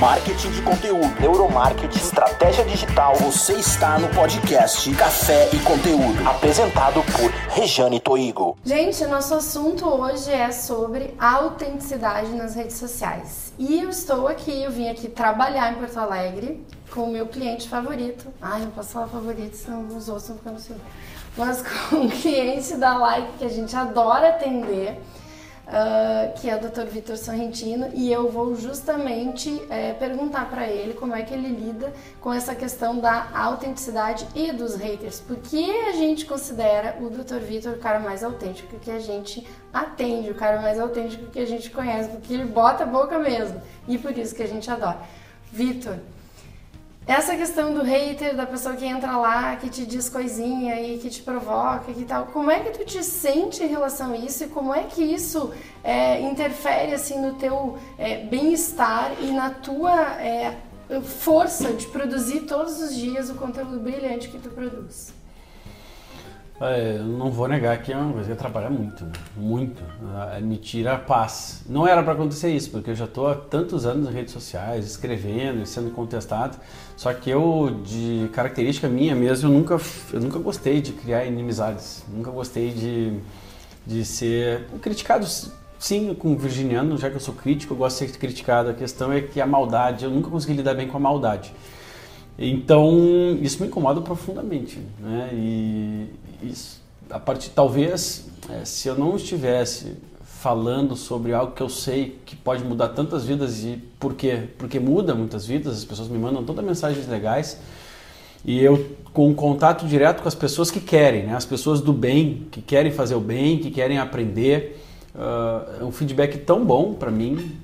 marketing de conteúdo, neuromarketing, estratégia digital. Você está no podcast Café e Conteúdo, apresentado por Rejane Toigo. Gente, nosso assunto hoje é sobre autenticidade nas redes sociais. E eu estou aqui, eu vim aqui trabalhar em Porto Alegre com o meu cliente favorito. Ai, não posso falar favorito, senão os outros vão ficando assim. Mas com um cliente da Like que a gente adora atender uh, que é o Dr. Vitor Sorrentino, e eu vou justamente é, perguntar para ele como é que ele lida com essa questão da autenticidade e dos haters. Por que a gente considera o Dr. Vitor o cara mais autêntico que a gente atende, o cara mais autêntico que a gente conhece, porque ele bota a boca mesmo, e por isso que a gente adora. Vitor, essa questão do hater, da pessoa que entra lá, que te diz coisinha e que te provoca e tal, como é que tu te sente em relação a isso e como é que isso é, interfere assim no teu é, bem-estar e na tua é, força de produzir todos os dias o conteúdo brilhante que tu produz? É, não vou negar que é uma coisa que atrapalha muito, né? muito. É, me tira a paz. Não era para acontecer isso, porque eu já estou há tantos anos nas redes sociais, escrevendo e sendo contestado. Só que eu, de característica minha mesmo, eu nunca, eu nunca gostei de criar inimizades. Nunca gostei de, de ser criticado, sim, com virginiano, já que eu sou crítico, eu gosto de ser criticado. A questão é que a maldade, eu nunca consegui lidar bem com a maldade. Então, isso me incomoda profundamente, né? E isso, a partir, talvez, é, se eu não estivesse falando sobre algo que eu sei que pode mudar tantas vidas e por quê? Porque muda muitas vidas, as pessoas me mandam todas mensagens legais e eu com um contato direto com as pessoas que querem, né? As pessoas do bem, que querem fazer o bem, que querem aprender. Uh, um feedback tão bom para mim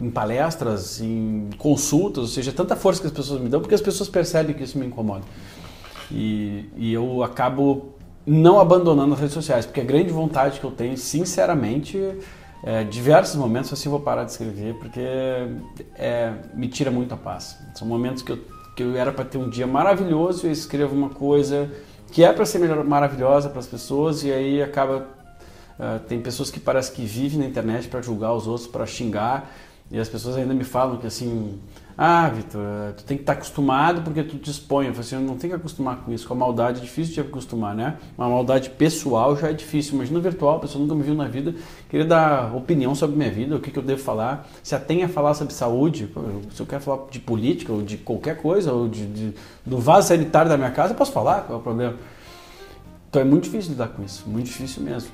em palestras, em consultas, ou seja, tanta força que as pessoas me dão, porque as pessoas percebem que isso me incomoda. E, e eu acabo não abandonando as redes sociais, porque a grande vontade que eu tenho, sinceramente, é, diversos momentos assim vou parar de escrever, porque é, me tira muito a paz. São momentos que eu, que eu era para ter um dia maravilhoso e eu escrevo uma coisa que é para ser melhor, maravilhosa para as pessoas e aí acaba uh, tem pessoas que parece que vivem na internet para julgar os outros, para xingar e as pessoas ainda me falam que assim ah, Vitor, tu tem que estar acostumado porque tu te expõe. Eu falei assim, eu não tenho que acostumar com isso. Com a maldade é difícil de acostumar, né? Uma maldade pessoal já é difícil. Imagina virtual, a pessoa nunca me viu na vida, queria dar opinião sobre minha vida, o que, que eu devo falar. Se atém a falar sobre saúde, se eu quero falar de política ou de qualquer coisa, ou de, de, do vaso sanitário da minha casa, eu posso falar, qual é o problema? Então é muito difícil lidar com isso, muito difícil mesmo.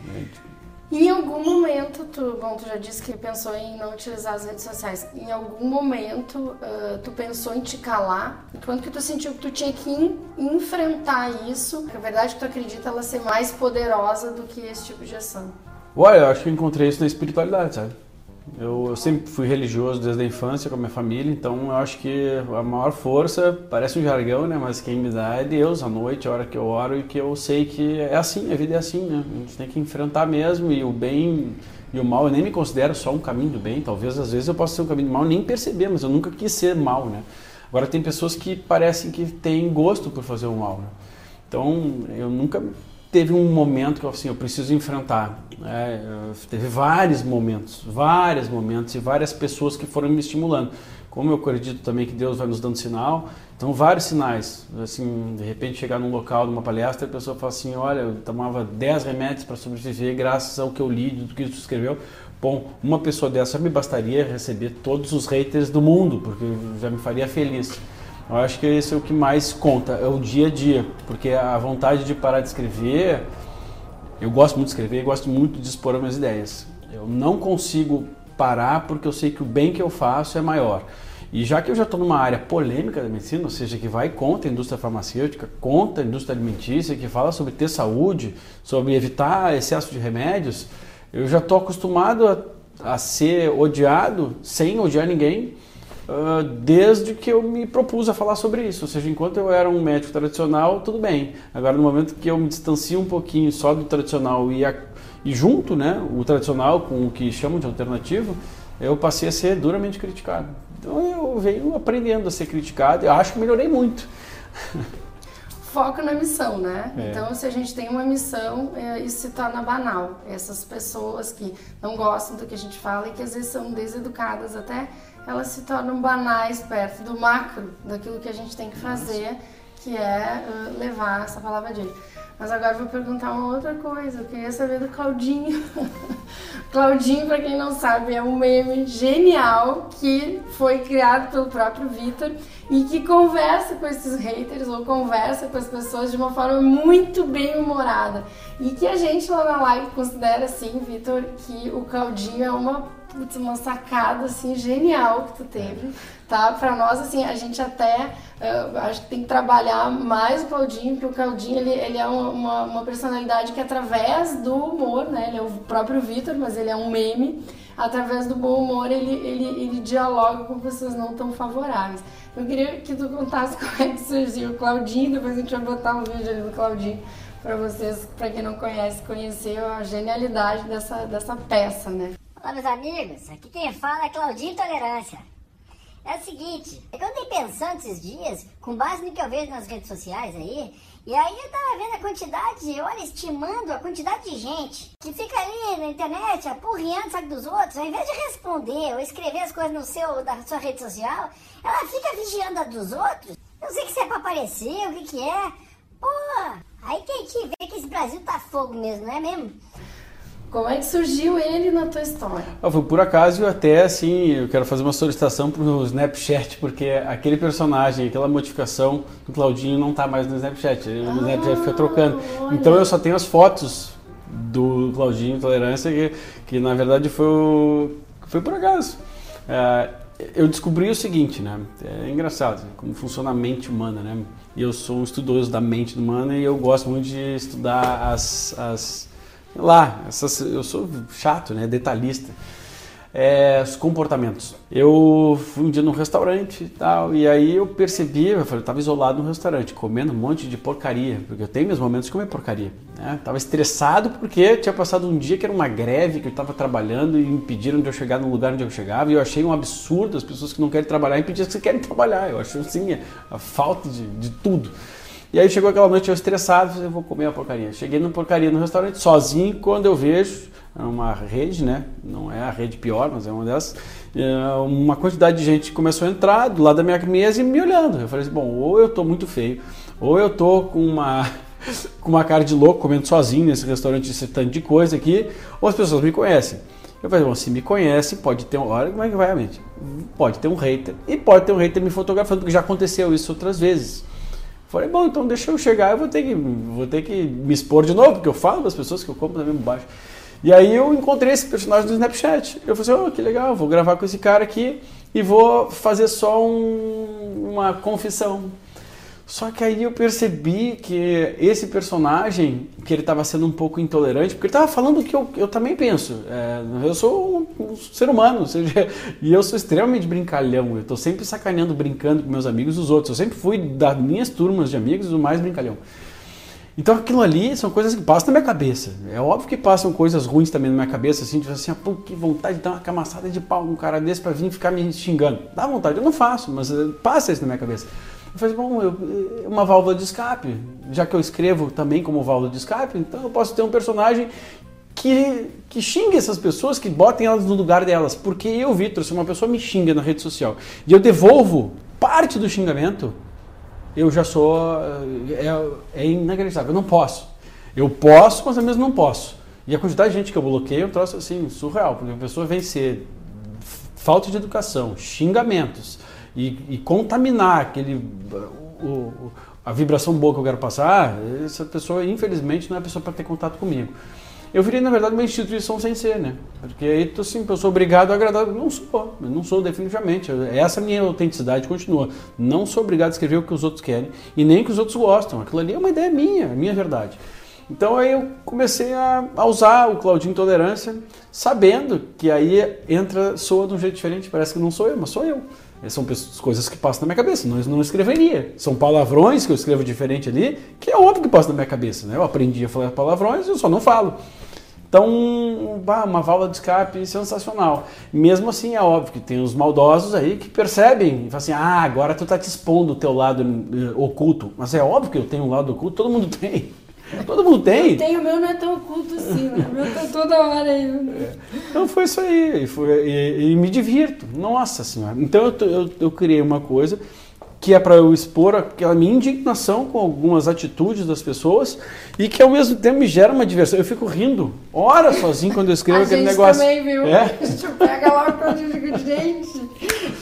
Em algum momento, tu, bom, tu já disse que pensou em não utilizar as redes sociais. Em algum momento, uh, tu pensou em te calar? Quando que tu sentiu que tu tinha que in, enfrentar isso? A verdade é que tu acredita ela ser mais poderosa do que esse tipo de ação? Olha, eu acho que eu encontrei isso na espiritualidade, sabe? Eu, eu, sempre fui religioso desde a infância com a minha família, então eu acho que a maior força, parece um jargão, né? Mas quem me dá é Deus, à noite, a hora que eu oro e que eu sei que é assim, a vida é assim, né? A gente tem que enfrentar mesmo e o bem e o mal eu nem me considero só um caminho do bem, talvez às vezes eu possa ser um caminho do mal nem perceber, mas eu nunca quis ser mal, né? Agora tem pessoas que parecem que têm gosto por fazer o mal, né? Então eu nunca teve um momento que eu assim, eu preciso enfrentar. É, teve vários momentos, vários momentos e várias pessoas que foram me estimulando. Como eu acredito também que Deus vai nos dando sinal, então vários sinais. Assim, de repente chegar num local, numa palestra, a pessoa fala assim, olha, eu tomava 10 remédios para sobreviver graças ao que eu li, do que tu escreveu. Bom, uma pessoa dessa me bastaria receber todos os haters do mundo, porque já me faria feliz. Eu acho que esse é o que mais conta, é o dia a dia, porque a vontade de parar de escrever, eu gosto muito de escrever gosto muito de expor as minhas ideias. Eu não consigo parar porque eu sei que o bem que eu faço é maior. E já que eu já estou numa área polêmica da medicina, ou seja, que vai contra a indústria farmacêutica, contra a indústria alimentícia, que fala sobre ter saúde, sobre evitar excesso de remédios, eu já estou acostumado a, a ser odiado sem odiar ninguém ah, desde que eu me propus a falar sobre isso. Ou seja, enquanto eu era um médico tradicional, tudo bem. Agora, no momento que eu me distancio um pouquinho só do tradicional e, a, e junto né, o tradicional com o que chamam de alternativo, eu passei a ser duramente criticado. Então eu venho aprendendo a ser criticado e acho que melhorei muito. Foco na missão, né? É. Então, se a gente tem uma missão, é, isso se torna banal. Essas pessoas que não gostam do que a gente fala e que às vezes são deseducadas até elas se tornam banais perto do macro, daquilo que a gente tem que fazer, que é uh, levar essa palavra adiante. Mas agora eu vou perguntar uma outra coisa. Eu queria saber do Claudinho. Claudinho, para quem não sabe, é um meme genial que foi criado pelo próprio Vitor e que conversa com esses haters ou conversa com as pessoas de uma forma muito bem humorada. E que a gente lá na live considera assim, Vitor, que o Claudinho é uma putz, uma sacada assim genial que tu teve, tá? Para nós assim, a gente até uh, acho que tem que trabalhar mais o Claudinho, porque o Claudinho ele, ele é uma, uma personalidade que através do humor, né? Ele é o próprio Vitor, mas ele é um meme. Através do bom humor ele, ele, ele dialoga com pessoas não tão favoráveis. Eu queria que tu contasse como é que surgiu o Claudinho, depois a gente vai botar um vídeo ali do Claudinho para vocês, para quem não conhece, conhecer a genialidade dessa, dessa peça, né? Olá, meus amigos. Aqui quem fala é Claudinho Tolerância. É o seguinte, é eu andei pensando esses dias, com base no que eu vejo nas redes sociais aí, e aí eu tava vendo a quantidade, olha, estimando a quantidade de gente que fica ali na internet apurriando sabe dos outros, ao invés de responder ou escrever as coisas no seu, da sua rede social, ela fica vigiando a dos outros. Eu sei que isso é pra aparecer, o que que é. Pô, aí que a gente vê que esse Brasil tá fogo mesmo, não é mesmo? Como é que surgiu ele na tua história? Ah, foi por acaso até assim, eu quero fazer uma solicitação pro Snapchat, porque aquele personagem, aquela modificação do Claudinho não tá mais no Snapchat. O ah, Snapchat fica trocando. Olha. Então eu só tenho as fotos do Claudinho Tolerância, que, que na verdade foi, o, foi por acaso. É, eu descobri o seguinte, né? É engraçado como funciona a mente humana, né? E eu sou um estudioso da mente humana e eu gosto muito de estudar as, as lá, essas, eu sou chato, né, detalhista. É, os comportamentos. Eu fui um dia num restaurante e tal, e aí eu percebi, eu falei, eu tava isolado no restaurante, comendo um monte de porcaria, porque eu tenho meus momentos de comer porcaria. Né? Tava estressado porque tinha passado um dia que era uma greve, que eu estava trabalhando e impediram de eu chegar no lugar onde eu chegava, e eu achei um absurdo as pessoas que não querem trabalhar impedir que querem trabalhar. Eu acho assim, a falta de, de tudo. E aí chegou aquela noite eu estressado, falei, eu vou comer a porcaria. Cheguei no porcaria no restaurante sozinho, quando eu vejo é uma rede, né? Não é a rede pior, mas é uma dessas. É, uma quantidade de gente começou a entrar do lado da minha mesa e me olhando. Eu falei assim, bom, ou eu tô muito feio, ou eu tô com uma com uma cara de louco comendo sozinho nesse restaurante esse tanto de coisa aqui, ou as pessoas me conhecem. Eu falei, bom, se me conhece, pode ter um. Olha como é que vai a mente. Pode ter um hater. E pode ter um hater me fotografando, porque já aconteceu isso outras vezes. Falei, bom, então deixa eu chegar, eu vou ter que, vou ter que me expor de novo, porque eu falo das pessoas que eu compro também baixo. E aí eu encontrei esse personagem do Snapchat. Eu falei assim, oh, que legal, vou gravar com esse cara aqui e vou fazer só um, uma confissão. Só que aí eu percebi que esse personagem, que ele estava sendo um pouco intolerante, porque ele estava falando o que eu, eu também penso. É, eu sou um, um, ser humano, seja, e eu sou extremamente brincalhão. Eu estou sempre sacaneando, brincando com meus amigos e os outros. Eu sempre fui, das minhas turmas de amigos, o mais brincalhão. Então aquilo ali são coisas que passam na minha cabeça. É óbvio que passam coisas ruins também na minha cabeça, assim, tipo assim, ah, pô, que vontade de dar uma camaçada de pau num cara desse para vir ficar me xingando. Dá vontade, eu não faço, mas eh, passa isso na minha cabeça. Eu falei, bom, eu, é uma válvula de escape. Já que eu escrevo também como válvula de escape, então eu posso ter um personagem que, que xingue essas pessoas, que botem elas no lugar delas. Porque eu, Vitor, se uma pessoa me xinga na rede social e eu devolvo parte do xingamento, eu já sou. É, é inacreditável. Eu não posso. Eu posso, mas ao mesmo não posso. E a quantidade de gente que eu bloqueio é um troço assim, surreal, porque a pessoa vem ser falta de educação, xingamentos, e, e contaminar aquele o, o, a vibração boa que eu quero passar, essa pessoa, infelizmente, não é a pessoa para ter contato comigo. Eu virei, na verdade, uma instituição sem ser, né? Porque aí, tô, assim, eu sou obrigado a agradar. Não sou, não sou definitivamente. Essa minha autenticidade continua. Não sou obrigado a escrever o que os outros querem e nem o que os outros gostam. Aquilo ali é uma ideia minha, minha verdade. Então aí eu comecei a, a usar o Claudinho Tolerância, sabendo que aí entra, soa de um jeito diferente. Parece que não sou eu, mas sou eu. São coisas que passam na minha cabeça, não, não escreveria. São palavrões que eu escrevo diferente ali, que é óbvio que passa na minha cabeça. Né? Eu aprendi a falar palavrões, eu só não falo. Então, uma válvula de escape sensacional. Mesmo assim, é óbvio que tem os maldosos aí que percebem e falam assim: ah, agora tu tá te expondo o teu lado uh, oculto. Mas é óbvio que eu tenho um lado oculto, todo mundo tem. Todo mundo tem. Tem, o meu não é tão oculto assim, né? O meu tá toda hora aí. Né? Então foi isso aí. E, foi, e, e me divirto. Nossa Senhora. Então eu, eu, eu criei uma coisa que é para eu expor aquela minha indignação com algumas atitudes das pessoas e que ao mesmo tempo me gera uma diversão. Eu fico rindo horas sozinho quando eu escrevo a aquele negócio. também, viu? É? A gente pega lá o Claudinho e fica, gente,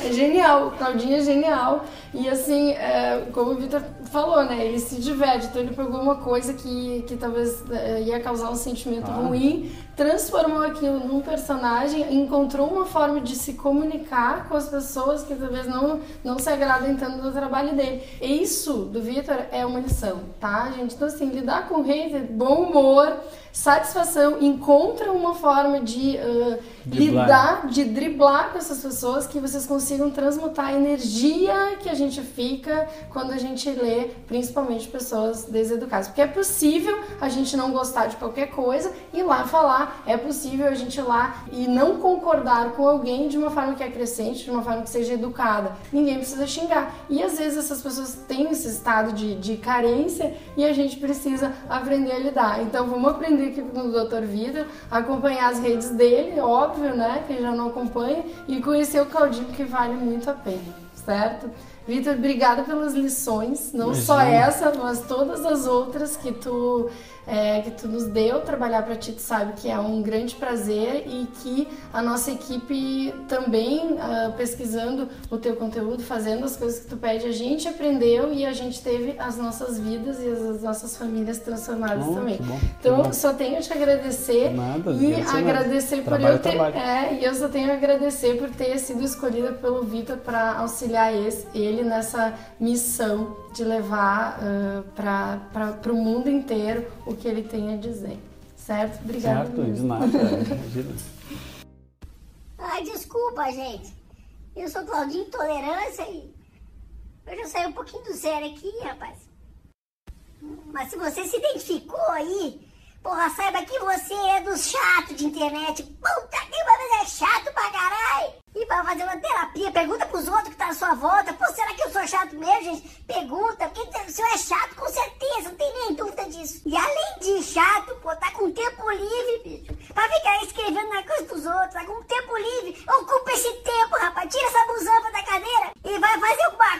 é genial, o Claudinho é genial. E assim, é, como o Vitor falou, né? Ele se diverte, então ele pegou uma coisa que, que talvez é, ia causar um sentimento Ah. ruim, transformou aquilo num personagem, encontrou uma forma de se comunicar com as pessoas que talvez não, não se agradem tanto do trabalho dele. E isso, do Vitor, é uma lição, tá, gente? Então, assim, lidar com hater, bom humor, satisfação, encontra uma forma de uh, lidar, de driblar com essas pessoas, que vocês consigam transmutar a energia que a gente fica quando a gente lê, principalmente pessoas deseducadas. Porque é possível a gente não gostar de qualquer coisa e lá falar, é possível a gente ir lá e não concordar com alguém de uma forma que é crescente, de uma forma que seja educada. Ninguém precisa xingar. E às vezes essas pessoas têm esse estado de, de carência e a gente precisa aprender a lidar. Então vamos aprender aqui com o Dr. Vitor, acompanhar as redes dele, óbvio, né? Quem já não acompanha, e conhecer o Claudinho, que vale muito a pena, certo? Vitor, obrigada pelas lições, não só Imagina. essa, mas todas as outras que tu, é, que tu nos deu. Trabalhar para ti, tu sabe que é um grande prazer e que a nossa equipe também, ah, pesquisando o teu conteúdo, fazendo as coisas que tu pede, a gente aprendeu e a gente teve as nossas vidas e as, as nossas famílias transformadas Oh, também. bom, então, só tenho te agradecer Nada, e agradecer nada. agradecer por Trabalho eu é ter. trabalho. É, e eu só tenho a agradecer por ter sido escolhida pelo Vitor para auxiliar esse- ele nessa missão de levar para o mundo inteiro o que ele tem a dizer. Certo? Obrigada. Certo, mesmo. de nada. imagina. Ai, desculpa, gente. Eu sou Claudinho Tolerância e eu já saí um pouquinho do sério aqui, rapaz. Mas se você se identificou aí, porra, saiba que você é dos chatos de internet. Puta que pariu, é chato pra caralho. E vai fazer uma terapia, pergunta pros outros que tá à sua volta. Pô, será que eu sou chato mesmo, gente? Pergunta, porque se eu é chato, com certeza, disso. E além de chato, pô, tá com tempo livre, bicho. Pra ficar escrevendo na coisa dos outros, tá com tempo livre. Ocupa esse tempo, rapaz. Tira essa busamba da cadeira e vai fazer alguma